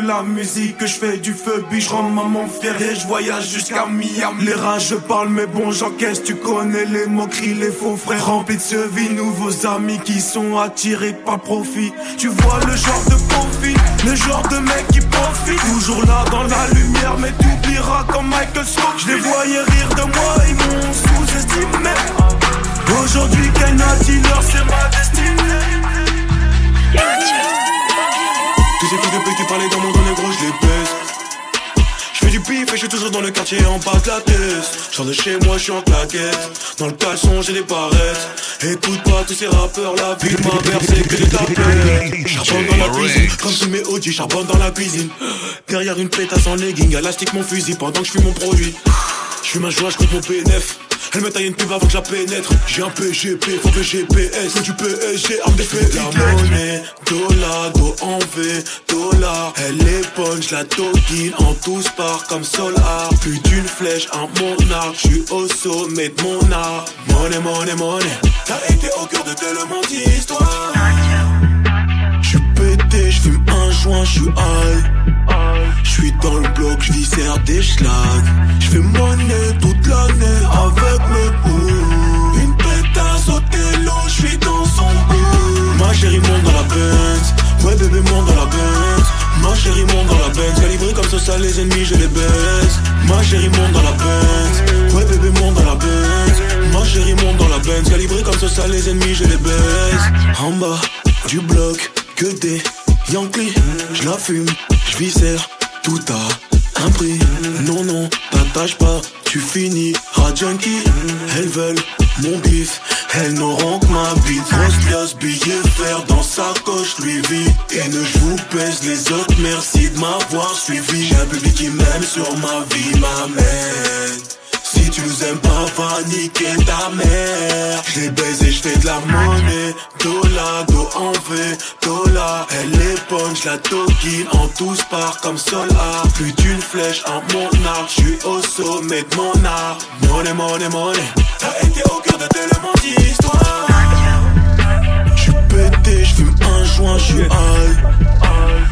la musique, que je fais du feu, puis je rends maman fière et je voyage jusqu'à Miami. Les rages, je parle, mais bon, j'encaisse, tu connais les moqueries, les faux frères remplis de ce vie, nouveaux amis qui sont attirés par profit. Tu vois le genre de profit, le genre de mec qui profite, toujours là dans la lumière, mais t'oublieras comme Michael Scott. Je les voyais rire de moi, ils m'ont sous-estimé. Aujourd'hui, Kenna Dealer, c'est ma destinée. Tous ces fils de pute qui parlaient dans mon dos négro, je les baisse. Je fais du pif et je suis toujours dans le quartier en bas de la tête. J'sors de chez moi, je suis en claquette. Dans le caleçon, j'ai des barrettes. Écoute pas tous ces rappeurs, la vie de ma mère, c'est que tapettes. Charbonne dans la cuisine, comme tous mes OG, charbonne dans la cuisine. Derrière une pétasse en legging, élastique mon fusil pendant que je fume mon produit. Je fume un joint, je compte mon PNF. Elle me taille une pub avant que je la pénètre. J'ai un PGP, faut que GPS. Faut du PSG, arme des faits. La monnaie, dollar, do en V, dollar. Elle est punch, la toquine en tous parts comme solar. Plus d'une flèche, un monarque. J'suis au sommet de mon art. Monnaie, monnaie, monnaie. T'as été au cœur de tellement d'histoires. J'suis pété, j'fume un joint, j'suis high. J'suis dans le bloc, j'viscère des schlags. J'fais monnaie toute l'année avec mes bouts. Une pétasse au télo, j'suis dans son bout. Ma chérie monte dans la Benz. Ouais, bébé monte dans la Benz. Ma chérie monte dans la Benz. Calibré comme ça, les ennemis, je les baisse. Ma chérie monte dans la Benz. Ouais, bébé monte dans la Benz. Ma chérie monte dans la Benz. Calibré comme ça, ça les ennemis, je les baisse. En bas du bloc, que des Yankees. J'la fume, j'viscère tout à un prix. Non, non, pas tâche pas, tu finis junkie Elles veulent mon bif, elles n'auront que ma bite. Grosse pièce, billet fer dans sa coche, lui vit Et ne je vous pèse les autres, merci de m'avoir suivi. J'ai un public qui m'aime sur ma vie, ma mère tu nous aimes pas, va niquer ta mère. Je les baise et je fais de la monnaie. Dola, do en V, dola. Elle est bonne, je la toquine en tous part comme Solar. Plus d'une flèche en mon arc, je suis au sommet de mon art. Monnaie, monnaie, monnaie. T'as été au cœur de tellement d'histoires. J'suis pété, j'fume un joint, j'suis high.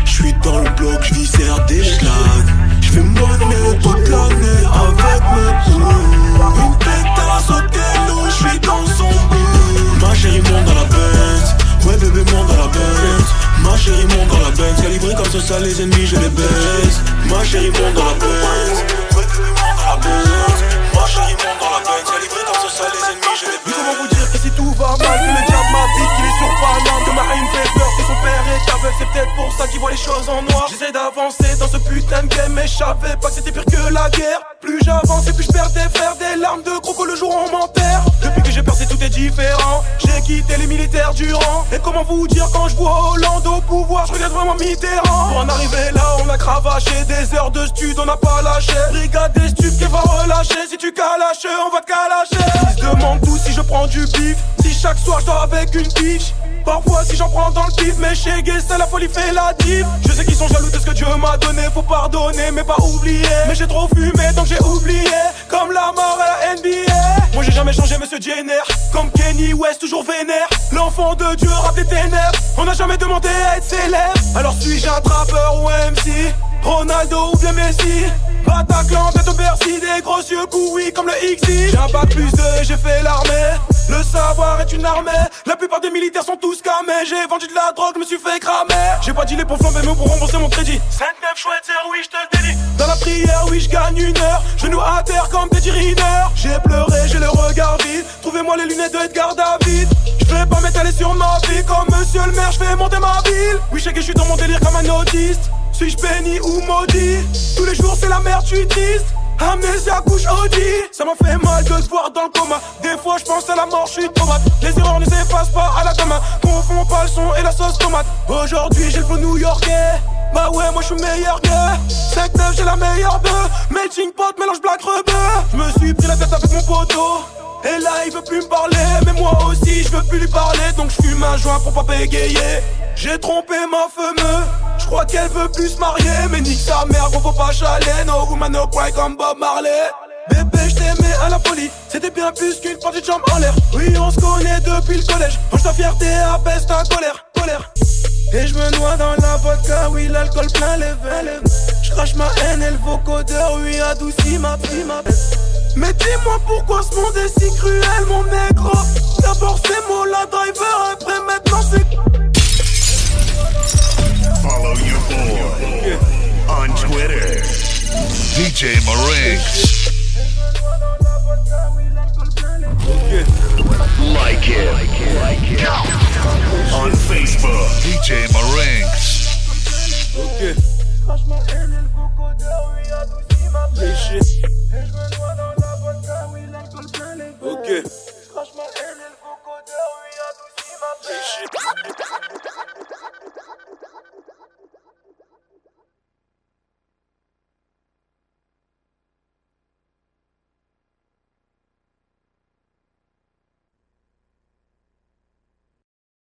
J'suis dans le bloc, j'viscère des schlags. J'fais monnaie toute l'année avec mes poules. Une pétasse au télo, j'suis dans son bout. Ma chérie monte dans la Benz. Ouais bébé monte dans la Benz. Ma chérie monte dans la Benz. Calibré comme ça, ça les ennemis, je les baise. Ma chérie monte dans la Benz. Ouais bébé monte dans la Benz. Ma chérie monte dans la Benz. Calibré comme ça, ça les ennemis, je les baise. Comment vous dire que si tout va mal, que le diable m'habite, sur que ma haine fait peur, que son père est aveugle, c'est peut-être pour ça qu'il voit les choses en noir. J'essaie d'avancer dans ce putain de game, mais je pas que c'était pire que la guerre. Plus j'avance et plus je perds des frères, des larmes de croco le jour on m'enterre. Depuis que j'ai percé, tout est différent. J'ai quitté les militaires durant. Et comment vous dire quand je vois Hollande au pouvoir, je regarde vraiment Mitterrand. Pour en arriver là, on a cravaché des heures de stud, on n'a pas lâché. Brigade des stupes qui va relâcher. Si tu calaches, on va calacher. Ils se demandent tous si je prends du bif. Chaque soir je avec une biche. Parfois si j'en prends dans le pif Mais chez c'est la folie fait la diff. Je sais qu'ils sont jaloux de ce que Dieu m'a donné Faut pardonner mais pas oublier. Mais j'ai trop fumé donc j'ai oublié. Comme la mort à la NBA Moi j'ai jamais changé monsieur Jenner. Comme Kenny West toujours vénère. L'enfant de Dieu rap des ténèbres. On n'a jamais demandé à être célèbre. Alors suis-je un trappeur ou MC Ronaldo ou bien Messi? Bataclan, tête au Bercy, des gros yeux oui comme le XI J'ai un bac plus 2 et j'ai fait l'armée La plupart des militaires sont tous camés J'ai vendu de la drogue, me suis fait cramer. J'ai pas dealé pour flamber mais pour rembourser mon crédit. 5-9 chouette, 0 oui je te le dédie. Dans la prière, oui je gagne une heure. Genoux à terre comme des Rinner J'ai pleuré, j'ai le regard vide. Trouvez-moi les lunettes de Edgar David. Je vais pas m'étaler sur ma vie. Comme monsieur le maire, je vais monter ma ville. Oui je sais que je suis dans mon délire comme un autiste. Suis-je béni ou maudit? Tous les jours c'est la merde, je suis triste Amnésia couche Audi. Ça m'a fait mal de te voir dans le coma. Des fois je pense à la mort, je suis tomate. Les erreurs ne s'effacent pas à la demain. Confond pas le son et la sauce tomate. Aujourd'hui j'ai le flow new-yorkais. Bah ouais moi je suis meilleur que 5-9 j'ai la meilleure bœuf. Melting pot mélange black rebeu. Je me suis pris la tête avec mon poteau et là il veut plus me parler Mais moi aussi je veux plus lui parler. Donc je fume un joint pour pas bégayer. J'ai trompé ma fameuse Je crois qu'elle veut plus se marier Mais nique sa mère gros faut pas chaler No woman no cry comme Bob Marley. Bébé je t'aimais à la folie. C'était bien plus qu'une partie de jambe en l'air. Oui on se connaît depuis le collège. Mange ta fierté apaise ta colère Colère. Et je me noie dans la vodka, oui l'alcool plein les veines. Je crache ma haine et le vocodeur, oui adoucit ma ma mais dis-moi pourquoi ce monde est si cruel, mon nègre. D'abord c'est moi la driver, après maintenant c'est. Follow your boy on Twitter, DJ Marinx. Like it. On Facebook, DJ Marinx. Ok. Ok. Franchement,